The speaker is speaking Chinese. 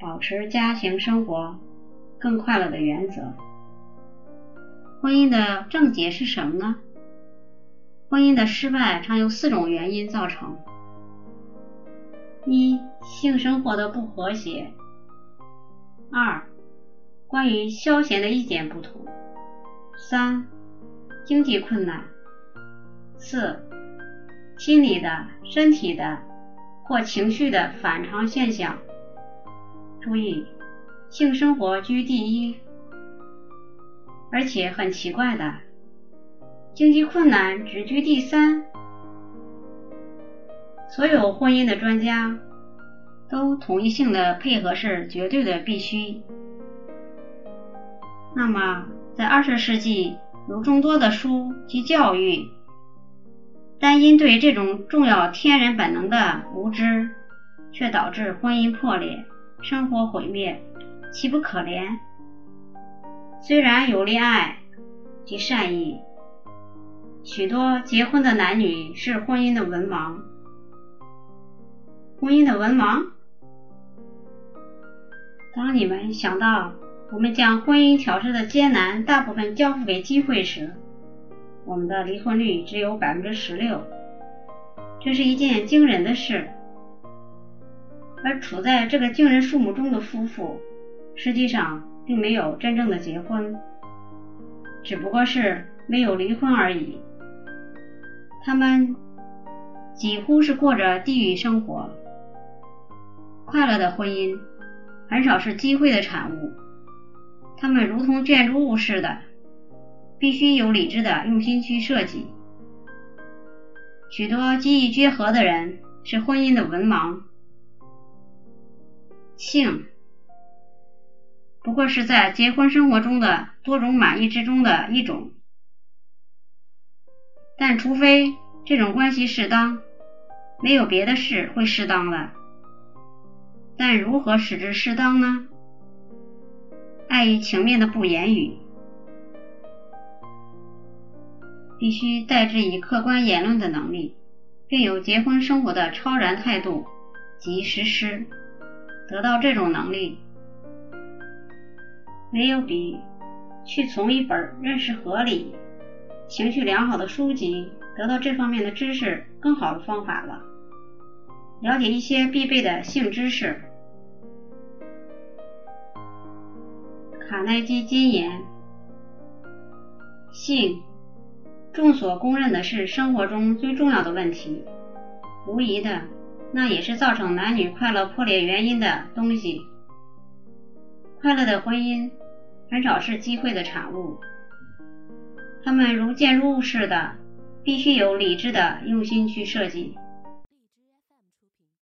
保持家庭生活更快乐的原则。婚姻的症结是什么呢？婚姻的失败常有四种原因造成：一、性生活的不和谐；二、关于消闲的意见不同；三、经济困难；四、心理的、身体的或情绪的反常现象。注意，性生活居第一，而且很奇怪的，经济困难只居第三。所有婚姻的专家都同意性的配合是绝对的必须。那么，在二十世纪，有众多的书及教育，但因对这种重要天然本能的无知，却导致婚姻破裂。生活毁灭，岂不可怜？虽然有恋爱及善意，许多结婚的男女是婚姻的文盲。婚姻的文盲。当你们想到我们将婚姻调试的艰难大部分交付给机会时，我们的离婚率只有百分之十六，这是一件惊人的事。而处在这个惊人数目中的夫妇，实际上并没有真正的结婚，只不过是没有离婚而已。他们几乎是过着地狱生活。快乐的婚姻很少是机会的产物，他们如同建筑物似的，必须有理智的用心去设计。许多机遇结合的人是婚姻的文盲。性不过是在结婚生活中的多种满意之中的一种，但除非这种关系适当，没有别的事会适当的。但如何使之适当呢？碍于情面的不言语，必须代之以客观言论的能力，并有结婚生活的超然态度及实施。得到这种能力，没有比去从一本认识合理、情绪良好的书籍得到这方面的知识更好的方法了。了解一些必备的性知识。卡耐基金言：性，众所公认的是生活中最重要的问题，无疑的。那也是造成男女快乐破裂原因的东西。快乐的婚姻很少是机会的产物，他们如建筑物似的，必须有理智的用心去设计。